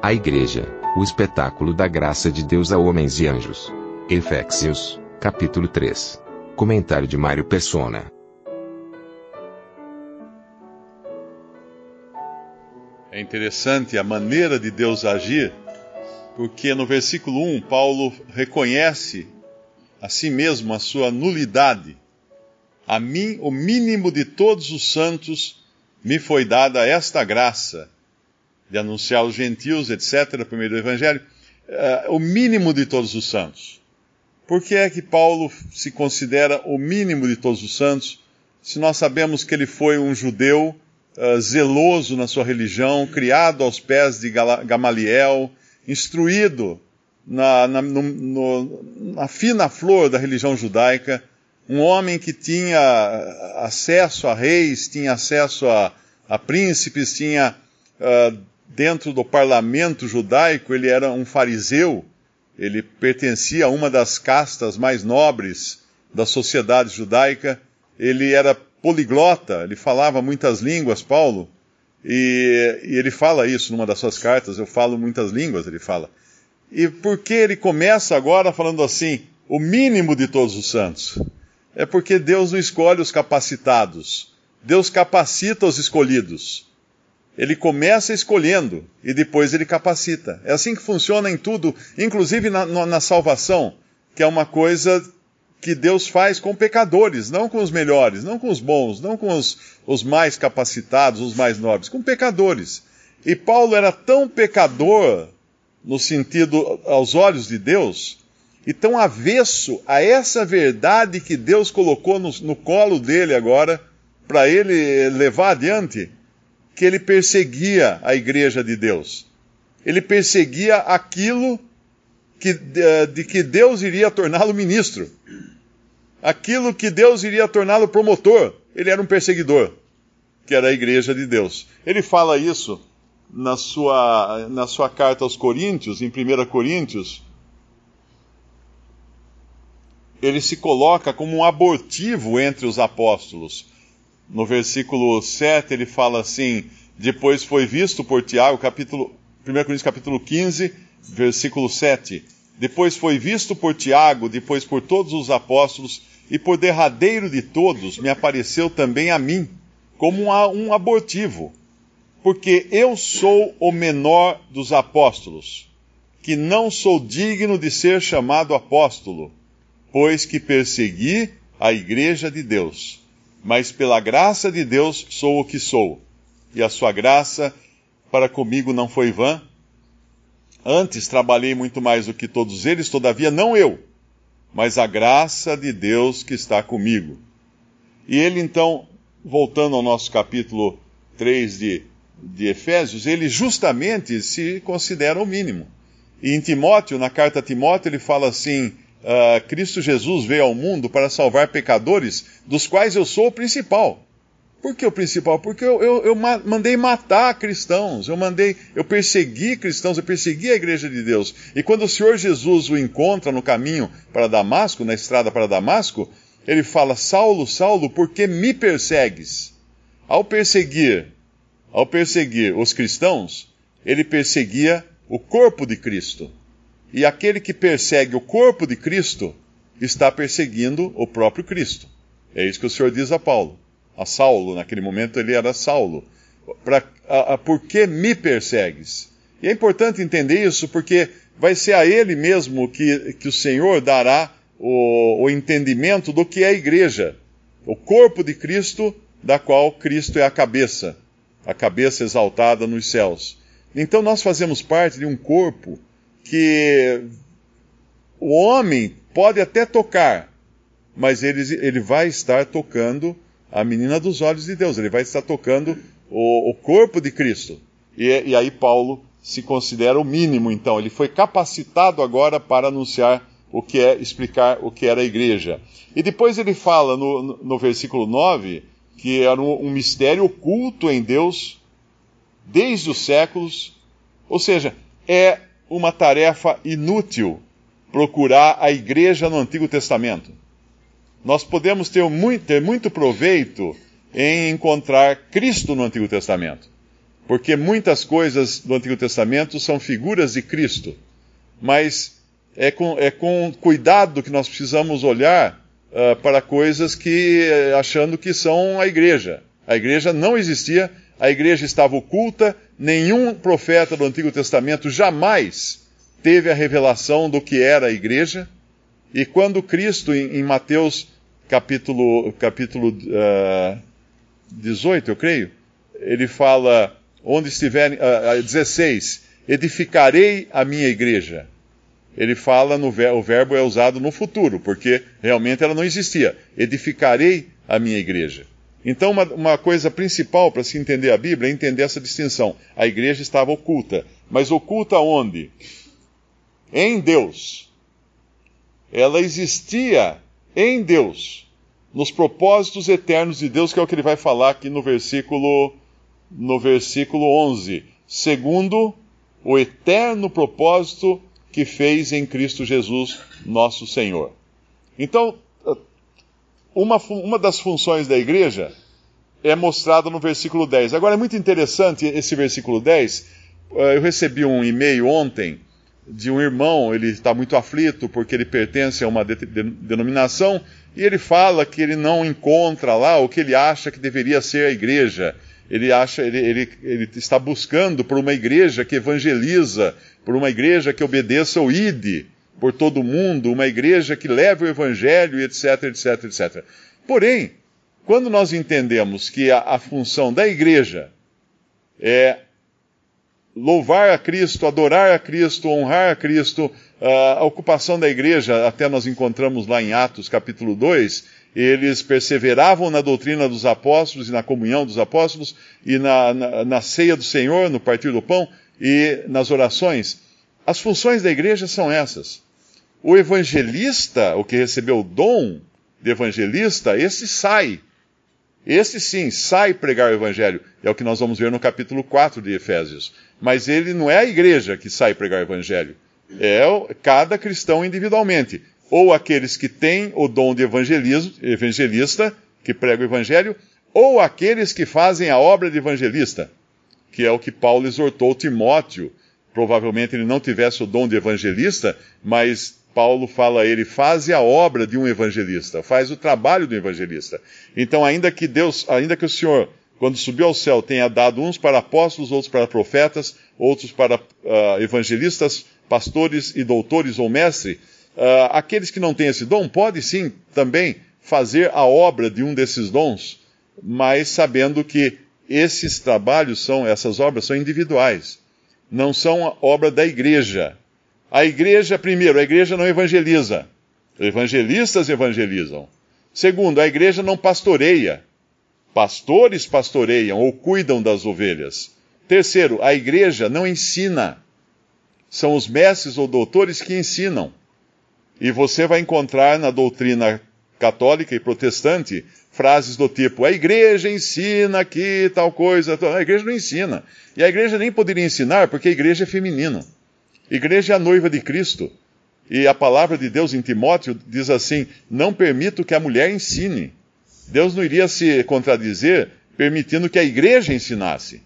A Igreja, o espetáculo da graça de Deus a homens e anjos. Efésios, capítulo 3. Comentário de Mário Persona. É interessante a maneira de Deus agir, porque no versículo 1, Paulo reconhece a si mesmo a sua nulidade. A mim, o mínimo de todos os santos, me foi dada esta graça de anunciar aos gentios, etc., primeiro do Evangelho, uh, o mínimo de todos os santos. Por que é que Paulo se considera o mínimo de todos os santos, se nós sabemos que ele foi um judeu uh, zeloso na sua religião, criado aos pés de Gamaliel, instruído na, na, no, no, na fina flor da religião judaica, um homem que tinha acesso a reis, tinha acesso a, a príncipes, tinha uh, dentro do parlamento judaico, ele era um fariseu, ele pertencia a uma das castas mais nobres da sociedade judaica, ele era poliglota, ele falava muitas línguas, Paulo, e, e, ele fala isso numa das suas cartas, eu falo muitas línguas, ele fala. E por que ele começa agora falando assim, o mínimo de todos os santos? é porque Deus não escolhe os capacitados. Deus capacita os escolhidos. Ele começa escolhendo e depois ele capacita. É assim que funciona em tudo, inclusive na, na salvação, que é uma coisa que Deus faz com pecadores, não com os melhores, não com os bons, não com os, os mais capacitados, os mais nobres, com pecadores. E Paulo era tão pecador, no sentido aos olhos de Deus, e tão avesso a essa verdade que Deus colocou no, no colo dele agora, para ele levar adiante, que ele perseguia a igreja de Deus. Ele perseguia aquilo que, de, de que Deus iria torná-lo ministro. Aquilo que Deus iria torná-lo promotor. Ele era um perseguidor, que era a igreja de Deus. Ele fala isso na sua, na sua carta aos Coríntios, em 1 Coríntios, ele se coloca como um abortivo entre os apóstolos. No versículo 7 ele fala assim: depois foi visto por Tiago, capítulo, 1 Coríntios capítulo 15, versículo 7. Depois foi visto por Tiago, depois por todos os apóstolos, e por derradeiro de todos me apareceu também a mim, como um abortivo, porque eu sou o menor dos apóstolos, que não sou digno de ser chamado apóstolo pois que persegui a igreja de Deus. Mas pela graça de Deus sou o que sou, e a sua graça para comigo não foi vã. Antes trabalhei muito mais do que todos eles, todavia não eu, mas a graça de Deus que está comigo. E ele então, voltando ao nosso capítulo 3 de, de Efésios, ele justamente se considera o mínimo. E em Timóteo, na carta a Timóteo, ele fala assim: uh, Cristo Jesus veio ao mundo para salvar pecadores, dos quais eu sou o principal. Por que o principal? Porque eu, eu, eu mandei matar cristãos, eu mandei, eu persegui cristãos, eu persegui a igreja de Deus. E quando o Senhor Jesus o encontra no caminho para Damasco, na estrada para Damasco, ele fala: Saulo, Saulo, por que me persegues? Ao perseguir, ao perseguir os cristãos, ele perseguia o corpo de Cristo. E aquele que persegue o corpo de Cristo está perseguindo o próprio Cristo. É isso que o Senhor diz a Paulo. A Saulo, naquele momento ele era Saulo. Pra, a, a, por que me persegues? E é importante entender isso porque vai ser a ele mesmo que, que o Senhor dará o, o entendimento do que é a igreja, o corpo de Cristo, da qual Cristo é a cabeça, a cabeça exaltada nos céus. Então nós fazemos parte de um corpo que o homem pode até tocar, mas ele, ele vai estar tocando a menina dos olhos de Deus, ele vai estar tocando o, o corpo de Cristo. E, e aí Paulo se considera o mínimo, então. Ele foi capacitado agora para anunciar o que é, explicar o que era a igreja. E depois ele fala no, no versículo 9 que era um, um mistério oculto em Deus desde os séculos. Ou seja, é uma tarefa inútil procurar a igreja no Antigo Testamento. Nós podemos ter muito, ter muito proveito em encontrar Cristo no Antigo Testamento. Porque muitas coisas do Antigo Testamento são figuras de Cristo. Mas é com, é com cuidado que nós precisamos olhar uh, para coisas que, achando que são a igreja. A igreja não existia, a igreja estava oculta, nenhum profeta do Antigo Testamento jamais teve a revelação do que era a igreja. E quando Cristo, em, Mateus capítulo, capítulo uh, 18, eu creio, ele fala, onde estiver, uh, 16, edificarei a minha igreja. Ele fala, no ver, o verbo é usado no futuro, porque realmente ela não existia. Edificarei a minha igreja. Então, uma, uma coisa principal para se entender a Bíblia é entender essa distinção. A igreja estava oculta. Mas oculta onde? Em Deus. Ela existia em Deus nos propósitos eternos de Deus, que é o que ele vai falar aqui no versículo, no versículo 11. Segundo o eterno propósito que fez em Cristo Jesus, nosso Senhor. Então, uma, uma das funções da igreja é mostrada no versículo 10. Agora, é muito interessante esse versículo 10. Eh, eu recebi um e-mail ontem de um irmão, ele está muito aflito porque ele pertence a uma de, de, denominação e ele fala que ele não encontra lá o que ele acha que deveria ser a igreja. Ele acha, ele, ele, ele está buscando por uma igreja que evangeliza, por uma igreja que obedeça o ID por todo mundo, uma igreja que leve o evangelho, etc, etc, etc. Porém, quando nós entendemos que a, a função da igreja é louvar a Cristo, adorar a Cristo, honrar a Cristo, a ocupação da igreja, até nós encontramos lá em Atos capítulo 2, eles perseveravam na doutrina dos apóstolos e na comunhão dos apóstolos e na, na, na ceia do Senhor, no partir do pão e nas orações. As funções da igreja são essas. O evangelista, o que recebeu o dom de evangelista, esse sai. Esse sim, sai pregar o evangelho. É o que nós vamos ver no capítulo 4 de Efésios. Mas ele não é a igreja que sai pregar o evangelho. É cada cristão individualmente. Ou aqueles que têm o dom de evangelismo, evangelista, que prega o evangelho, ou aqueles que fazem a obra de evangelista, que é o que Paulo exortou Timóteo. Provavelmente ele não tivesse o dom de evangelista, mas Paulo fala a ele, faz a obra de um evangelista, faz o trabalho do evangelista. Então, ainda que Deus, ainda que o Senhor quando subiu ao céu, tenha dado uns para apóstolos, outros para profetas, outros para uh, evangelistas, pastores e doutores ou mestre, uh, aqueles que não têm esse dom podem sim também fazer a obra de um desses dons, mas sabendo que esses trabalhos são, essas obras são individuais, não são obra da igreja. A igreja, primeiro, a igreja não evangeliza. Evangelistas evangelizam. Segundo, a igreja não pastoreia. Pastores pastoreiam ou cuidam das ovelhas. Terceiro, a igreja não ensina. São os mestres ou doutores que ensinam. E você vai encontrar na doutrina católica e protestante frases do tipo: a igreja ensina aqui tal coisa. A igreja não ensina. E a igreja nem poderia ensinar porque a igreja é feminina. Igreja é a noiva de Cristo. E a palavra de Deus em Timóteo diz assim: não permito que a mulher ensine. Deus não iria se contradizer permitindo que a igreja ensinasse.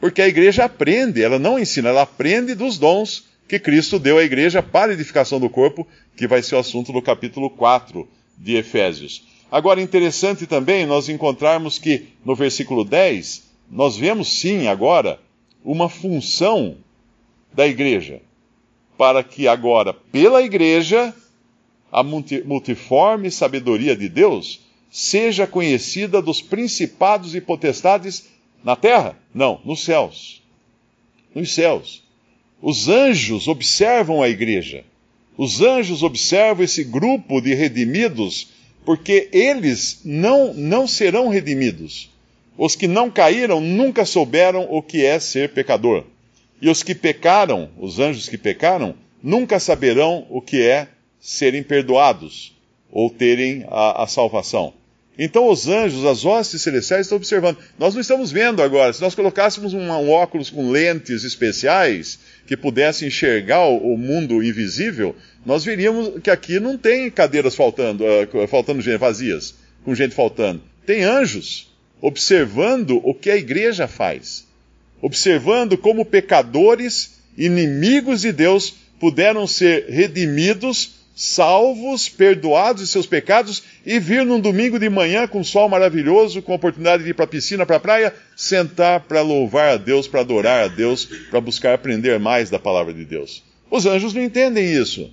Porque a igreja aprende, ela não ensina, ela aprende dos dons que Cristo deu à igreja para a edificação do corpo, que vai ser o assunto do capítulo 4 de Efésios. Agora, interessante também nós encontrarmos que no versículo 10, nós vemos sim agora uma função da igreja, para que agora, pela igreja, a multiforme sabedoria de Deus seja conhecida dos principados e potestades na terra? Não, nos céus. Nos céus. Os anjos observam a igreja. Os anjos observam esse grupo de redimidos porque eles não, não serão redimidos. Os que não caíram nunca souberam o que é ser pecador. E os que pecaram, os anjos que pecaram, nunca saberão o que é serem perdoados ou terem a, a salvação. Então os anjos, as hostes celestiais estão observando. Nós não estamos vendo agora. Se nós colocássemos um, um óculos com lentes especiais que pudesse enxergar o, o, mundo invisível, nós veríamos que aqui não tem cadeiras faltando, uh, faltando gente, vazias, com gente faltando. Tem anjos observando o que a igreja faz, observando como pecadores, inimigos de Deus, puderam ser redimidos salvos, perdoados de seus pecados e vir num domingo de manhã com sol maravilhoso, com a oportunidade de ir para a piscina, para a praia, sentar para louvar a Deus, para adorar a Deus, para buscar aprender mais da palavra de Deus. Os anjos não entendem isso.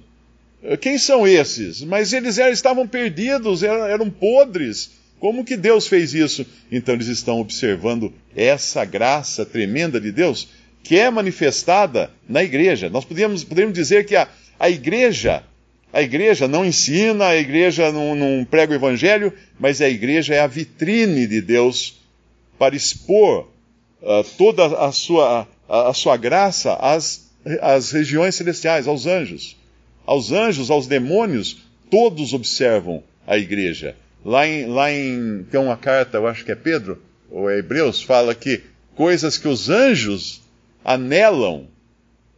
Quem são esses? Mas eles eram, estavam perdidos, eram, eram podres. Como que Deus fez isso? Então eles estão observando essa graça tremenda de Deus que é manifestada na igreja. Nós podemos, podemos dizer que a, a igreja a igreja não ensina, a igreja não, não prega o evangelho, mas a igreja é a vitrine de Deus para expor uh, toda a sua, a, a sua graça às, às regiões celestiais, aos anjos. Aos anjos, aos demônios, todos observam a igreja. Lá em, lá em tem uma carta, eu acho que é Pedro, ou é Hebreus, fala que coisas que os anjos anelam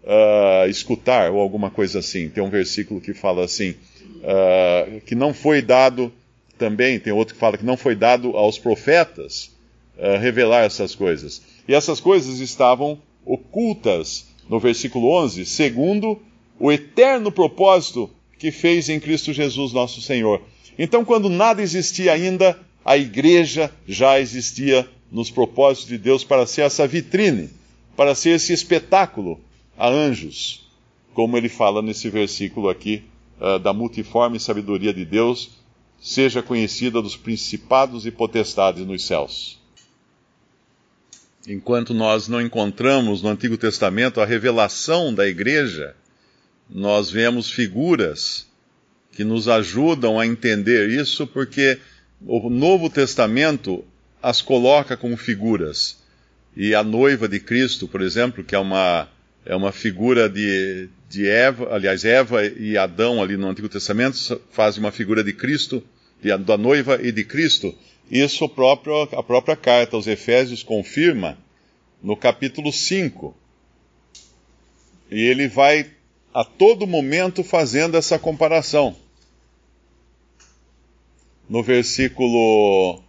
uh, escutar, ou alguma coisa assim. Tem um versículo que fala assim, uh, que não foi dado também, tem outro que fala que não foi dado aos profetas uh, revelar essas coisas. E essas coisas estavam ocultas no versículo 11, segundo o eterno propósito que fez em Cristo Jesus nosso Senhor. Então, quando nada existia ainda, a igreja já existia nos propósitos de Deus para ser essa vitrine, para ser esse espetáculo a anjos, como ele fala nesse versículo aqui, uh, da multiforme sabedoria de Deus, seja conhecida dos principados e potestades nos céus. Enquanto nós não encontramos no Antigo Testamento a revelação da igreja, nós vemos figuras que nos ajudam a entender isso, porque o Novo Testamento as coloca como figuras. E a noiva de Cristo, por exemplo, que é uma é uma figura de, de Eva, aliás, Eva e Adão ali no Antigo Testamento fazem uma figura de Cristo, de, da noiva e de Cristo. Isso próprio, a própria carta aos Efésios confirma no capítulo 5. E ele vai a todo momento fazendo essa comparação. No versículo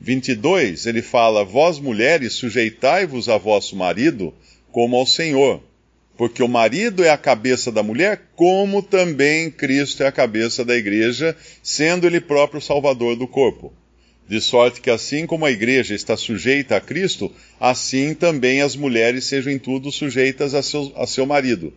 22, ele fala: Vós mulheres, sujeitai-vos a vosso marido como ao Senhor. Porque o marido é a cabeça da mulher, como também Cristo é a cabeça da igreja, sendo ele próprio salvador do corpo. De sorte que, assim como a igreja está sujeita a Cristo, assim também as mulheres sejam em tudo sujeitas a seu, a seu marido.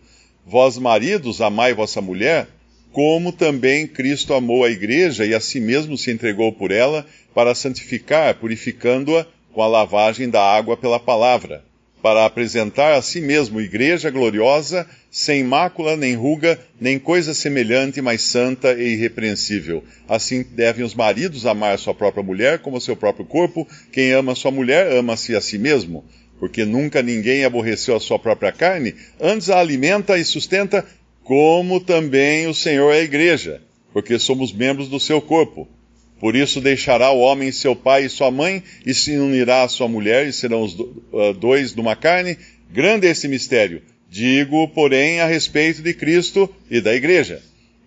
Vós, maridos, amai vossa mulher, como também Cristo amou a igreja e a si mesmo se entregou por ela, para santificar, purificando-a com a lavagem da água pela palavra para apresentar a si mesmo igreja gloriosa, sem mácula, nem ruga, nem coisa semelhante, mas santa e irrepreensível. Assim devem os maridos amar sua própria mulher como seu próprio corpo. Quem ama sua mulher, ama-se a si mesmo. Porque nunca ninguém aborreceu a sua própria carne, antes a alimenta e sustenta, como também o Senhor é a igreja, porque somos membros do seu corpo. Por isso deixará o homem seu pai e sua mãe, e se unirá à sua mulher, e serão os uh, dois numa carne. Grande é esse mistério. Digo, porém, a respeito de Cristo e da igreja.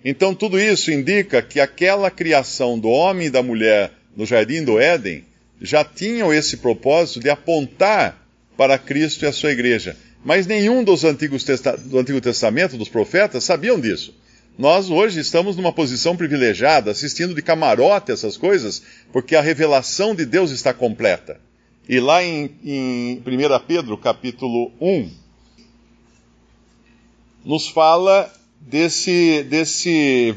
Então, tudo isso indica que aquela criação do homem e da mulher no jardim do Éden já tinham esse propósito de apontar para Cristo e a sua igreja. Mas nenhum dos antigos do Antigo Testamento, dos profetas, sabiam disso. Nós hoje estamos numa posição privilegiada, assistindo de camarote essas coisas, porque a revelação de Deus está completa. E lá em, em 1 Pedro, capítulo 1, nos fala desse, desse,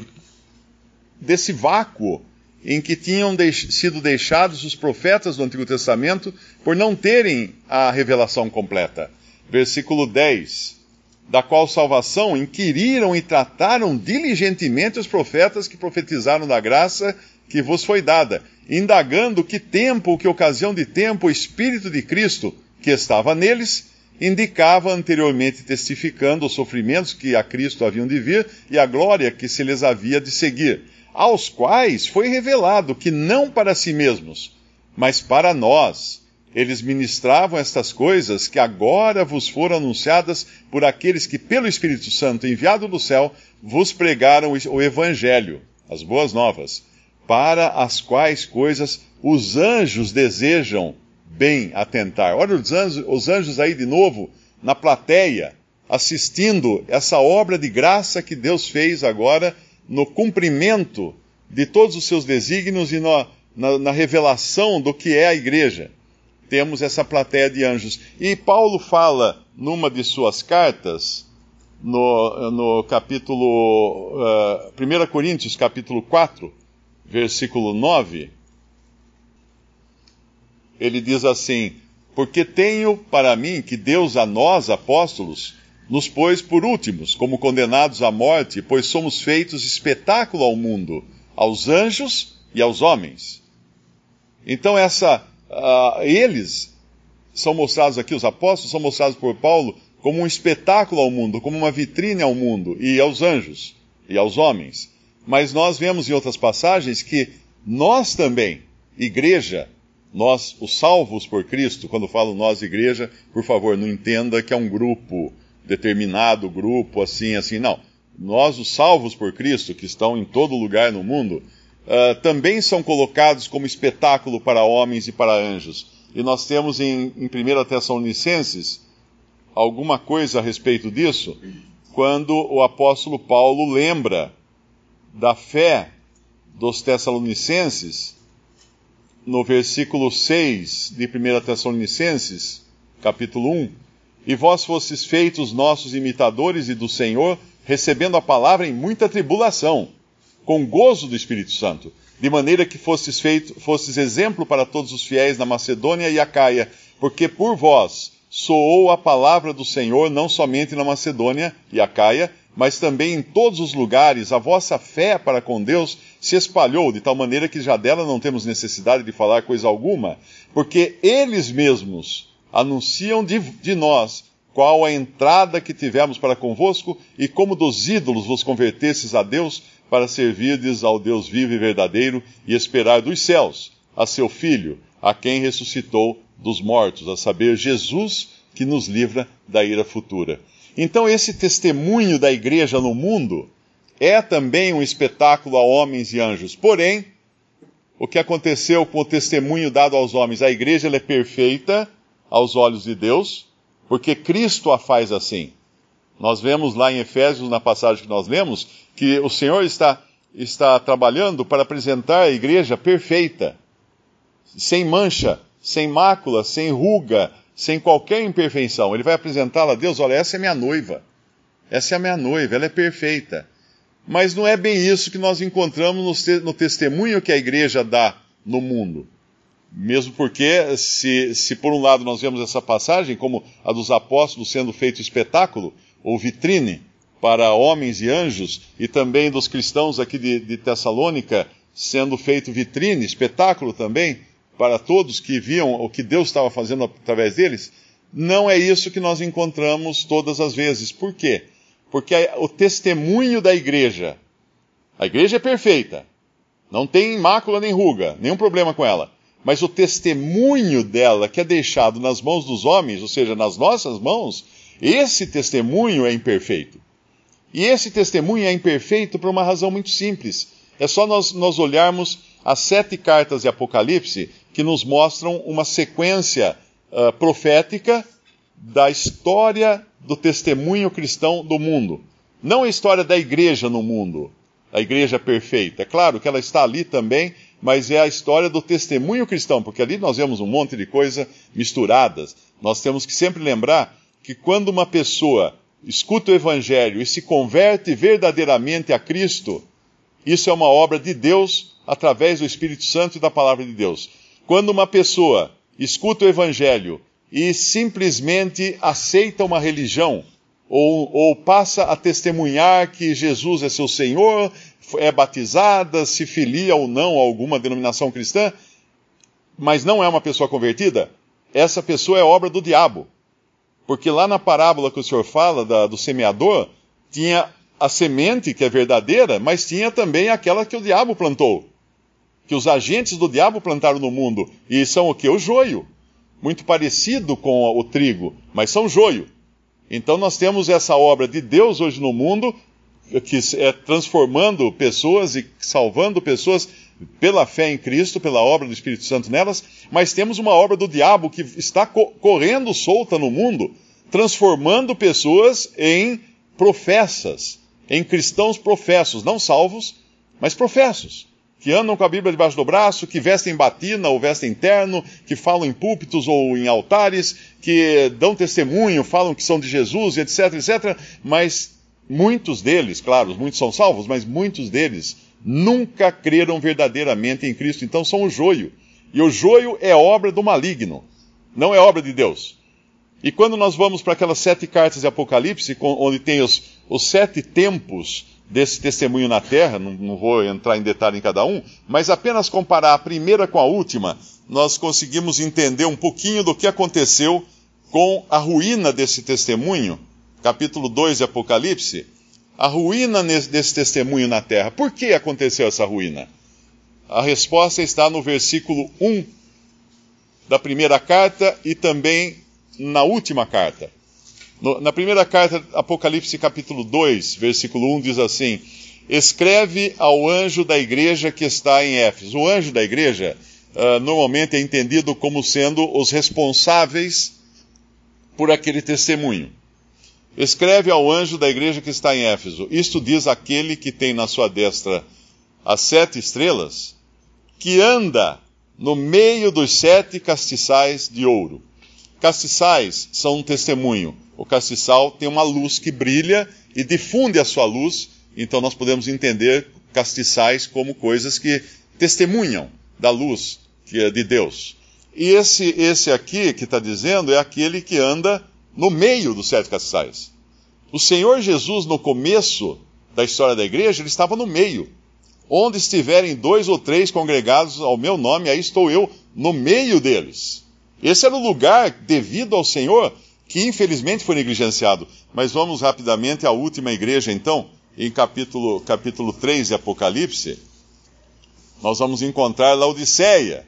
desse vácuo em que tinham deix sido deixados os profetas do Antigo Testamento por não terem a revelação completa. Versículo 10 da qual salvação inquiriram e trataram diligentemente os profetas que profetizaram da graça que vos foi dada, indagando que tempo, que ocasião de tempo o Espírito de Cristo, que estava neles, indicava anteriormente testificando os sofrimentos que a Cristo haviam de vir e a glória que se lhes havia de seguir, aos quais foi revelado que não para si mesmos, mas para nós, eles ministravam estas coisas que agora vos foram anunciadas por aqueles que, pelo Espírito Santo enviado do céu, vos pregaram o Evangelho, as boas novas, para as quais coisas os anjos desejam bem atentar. Olha os anjos, os anjos aí de novo na plateia, assistindo essa obra de graça que Deus fez agora no cumprimento de todos os seus desígnios e na, na, na revelação do que é a igreja. Temos essa plateia de anjos. E Paulo fala numa de suas cartas, no, no capítulo. Uh, eh, 1 Coríntios, capítulo 4, versículo 9 ele diz assim: Porque tenho para mim que Deus a nós, apóstolos, nos pôs por últimos, como condenados à morte, pois somos feitos espetáculo ao mundo, aos anjos e aos homens. Então, essa, uh, eles são mostrados aqui, os apóstolos são mostrados por Paulo como um espetáculo ao mundo, como uma vitrine ao mundo e aos anjos e aos homens. Mas nós vemos em outras passagens que nós também, igreja, nós, os salvos por Cristo, quando falo nós, igreja, por favor, não entenda que é um grupo, determinado grupo, assim, assim, não. Nós, os salvos por Cristo, que estão em todo lugar no mundo, uh, também são colocados como espetáculo para homens e para anjos. E nós temos em, em 1 Tessalonicenses alguma coisa a respeito disso, quando o apóstolo Paulo lembra da fé dos Tessalonicenses no versículo 6 de 1 Tessalonicenses, capítulo 1, e vós fostes feitos nossos imitadores e do Senhor, recebendo a palavra em muita tribulação, com gozo do Espírito Santo, de maneira que fostes, feito, fostes exemplo para todos os fiéis na Macedônia e Acaia, porque por vós soou a palavra do Senhor não somente na Macedônia e Acaia, mas também em todos os lugares. A vossa fé para com Deus se espalhou, de tal maneira que já dela não temos necessidade de falar coisa alguma, porque eles mesmos anunciam de, de nós qual a entrada que tivemos para convosco e como dos ídolos vos convertesses a Deus para servirdes ao Deus vivo e verdadeiro e esperar dos céus a seu Filho, a quem ressuscitou dos mortos, a saber, Jesus, que nos livra da ira futura. Então, esse testemunho da igreja no mundo é também um espetáculo a homens e anjos. Porém, o que aconteceu com o testemunho dado aos homens? A igreja é perfeita aos olhos de Deus, porque Cristo a faz assim. Nós vemos lá em Efésios, na passagem que nós lemos, que o Senhor está, está trabalhando para apresentar a igreja perfeita, sem mancha, sem mácula, sem ruga, sem qualquer imperfeição. Ele vai apresentá-la a Deus: olha, essa é minha noiva. Essa é a minha noiva, ela é perfeita. Mas não é bem isso que nós encontramos no, no testemunho que a igreja dá no mundo. Mesmo porque, se, se por um lado nós vemos essa passagem como a dos apóstolos sendo feito espetáculo, ou vitrine, para homens e anjos, e também dos cristãos aqui de, de Tessalônica sendo feito vitrine, espetáculo também, para todos que viam o que Deus estava fazendo através deles, não é isso que nós encontramos todas as vezes. Por quê? Porque o testemunho da igreja, a igreja é perfeita, não tem mácula nem ruga, nenhum problema com ela. Mas o testemunho dela, que é deixado nas mãos dos homens, ou seja, nas nossas mãos, esse testemunho é imperfeito. E esse testemunho é imperfeito por uma razão muito simples. É só nós, nós olharmos as sete cartas de Apocalipse que nos mostram uma sequência uh, profética da história do testemunho cristão do mundo. Não a história da igreja no mundo, a igreja perfeita. É claro que ela está ali também, mas é a história do testemunho cristão, porque ali nós vemos um monte de coisas misturadas. Nós temos que sempre lembrar que quando uma pessoa escuta o evangelho e se converte verdadeiramente a Cristo, isso é uma obra de Deus através do Espírito Santo e da palavra de Deus. Quando uma pessoa escuta o Evangelho e simplesmente aceita uma religião, ou, ou, passa a testemunhar que Jesus é seu Senhor, é batizada, se filia ou não a alguma denominação cristã, mas não é uma pessoa convertida, essa pessoa é obra do diabo. Porque lá na parábola que o senhor fala da, do semeador, tinha a semente que é verdadeira, mas tinha também aquela que o diabo plantou. Que os agentes do diabo plantaram no mundo. E são o que? O joio. Muito parecido com o trigo, mas são joio. Então nós temos essa obra de Deus hoje no mundo, que é transformando pessoas e salvando pessoas pela fé em Cristo, pela obra do Espírito Santo nelas, mas temos uma obra do diabo que está co correndo solta no mundo, transformando pessoas em professas, em cristãos professos, não salvos, mas professos, que andam com a Bíblia debaixo do braço, que vestem batina ou vestem terno, que falam em púlpitos ou em altares, que dão testemunho, falam que são de Jesus, etc, etc, mas muitos deles, claro, muitos são salvos, mas muitos deles nunca creram verdadeiramente em Cristo, então são o joio. E o joio é obra do maligno, não é obra de Deus. E quando nós vamos para aquelas sete cartas de Apocalipse, onde tem os, os sete tempos desse testemunho na terra, não, não, vou entrar em detalhe em cada um, mas apenas comparar a primeira com a última, nós conseguimos entender um pouquinho do que aconteceu com a ruína desse testemunho, capítulo 2 de Apocalipse, a ruína desse testemunho na terra. Por que aconteceu essa ruína? A resposta está no versículo 1 da primeira carta e também na última carta. No, na primeira carta, Apocalipse capítulo 2, versículo 1 diz assim: Escreve ao anjo da igreja que está em Éfeso. O anjo da igreja uh, normalmente é entendido como sendo os responsáveis por aquele testemunho. Escreve ao anjo da igreja que está em Éfeso: Isto diz aquele que tem na sua destra as sete estrelas, que anda no meio dos sete castiçais de ouro. Castiçais são um testemunho. O castiçal tem uma luz que brilha e difunde a sua luz, então nós podemos entender castiçais como coisas que testemunham da luz é de Deus. E esse, esse aqui que está dizendo é aquele que anda no meio dos sete castiçais. O Senhor Jesus, no começo da história da igreja, ele estava no meio. Onde estiverem dois ou três congregados ao meu nome, aí estou eu no meio deles. Esse era o lugar devido ao Senhor que infelizmente foi negligenciado. Mas vamos rapidamente à última igreja, então, em capítulo, capítulo 3 de Apocalipse. Nós vamos encontrar Laodiceia.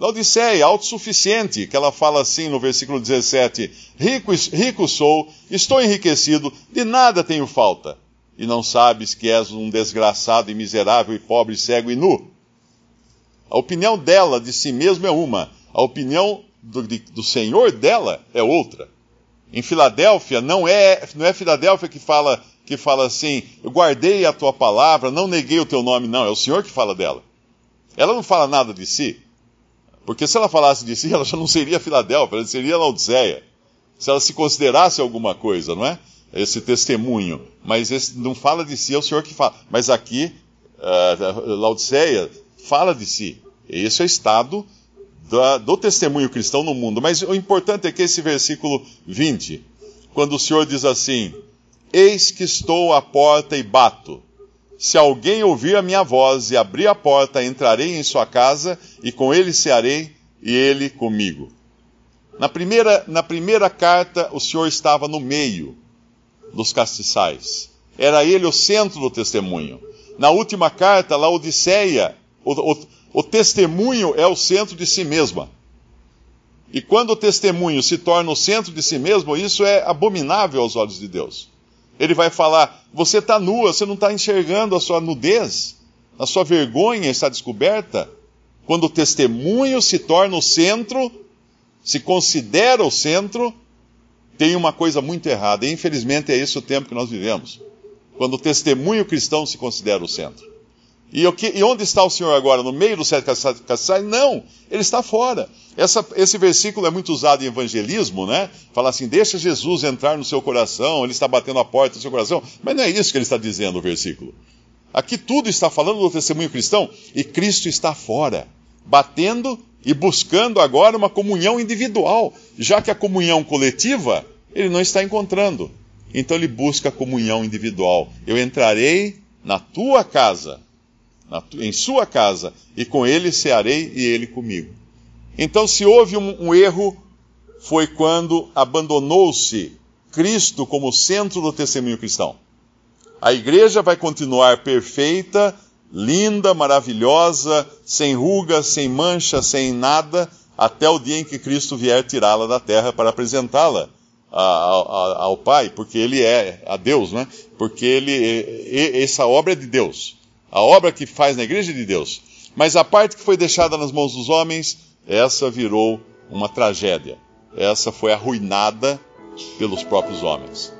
Laodiceia, autossuficiente, que ela fala assim no versículo 17: rico, rico sou, estou enriquecido, de nada tenho falta. E não sabes que és um desgraçado e miserável e pobre, cego e nu. A opinião dela de si mesma é uma, a opinião do, de, do Senhor dela é outra. Em Filadélfia, não é, não é Filadélfia que fala, que fala assim, eu guardei a tua palavra, não neguei o teu nome, não, é o Senhor que fala dela. Ela não fala nada de si. Porque se ela falasse de si, ela já não seria Filadélfia, ela seria Laodiceia. Se ela se considerasse alguma coisa, não é? Esse testemunho. Mas esse não fala de si, é o Senhor que fala. Mas aqui, uh, Laodiceia fala de si. Esse é o estado da, do testemunho cristão no mundo. Mas o importante é que esse versículo 20, quando o Senhor diz assim: Eis que estou à porta e bato. Se alguém ouvir a minha voz e abrir a porta, entrarei em sua casa e com ele cearei e ele comigo. Na primeira, na primeira carta, o Senhor estava no meio dos castiçais. Era ele o centro do testemunho. Na última carta, Laodiceia, o, o, o testemunho é o centro de si mesma. E quando o testemunho se torna o centro de si mesmo, isso é abominável aos olhos de Deus. Ele vai falar: você está nua, você não está enxergando a sua nudez, a sua vergonha está descoberta. Quando o testemunho se torna o centro, se considera o centro, tem uma coisa muito errada. E infelizmente é esse o tempo que nós vivemos. Quando o testemunho cristão se considera o centro. E, que, e onde está o Senhor agora? No meio dos sete castiçais? Não, ele está fora. Essa, esse versículo é muito usado em evangelismo, né? Fala assim: deixa Jesus entrar no seu coração, ele está batendo a porta do seu coração. Mas não é isso que ele está dizendo o versículo. Aqui tudo está falando do testemunho cristão e Cristo está fora, batendo e buscando agora uma comunhão individual, já que a comunhão coletiva ele não está encontrando. Então ele busca a comunhão individual. Eu entrarei na tua casa, em sua casa, e com ele cearei e ele comigo. Então, se houve um, um erro, foi quando abandonou-se Cristo como centro do testemunho cristão. A igreja vai continuar perfeita, linda, maravilhosa, sem rugas, sem mancha, sem nada, até o dia em que Cristo vier tirá-la da terra para apresentá-la ao Pai, porque Ele é a Deus, né? Porque ele, essa obra é de Deus. A obra que faz na igreja de Deus. Mas a parte que foi deixada nas mãos dos homens, essa virou uma tragédia. Essa foi arruinada pelos próprios homens.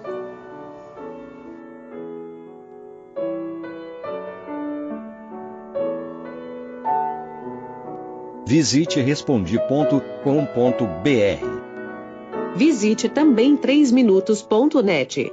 Visite respondi.com.br. Visite também 3minutos.net.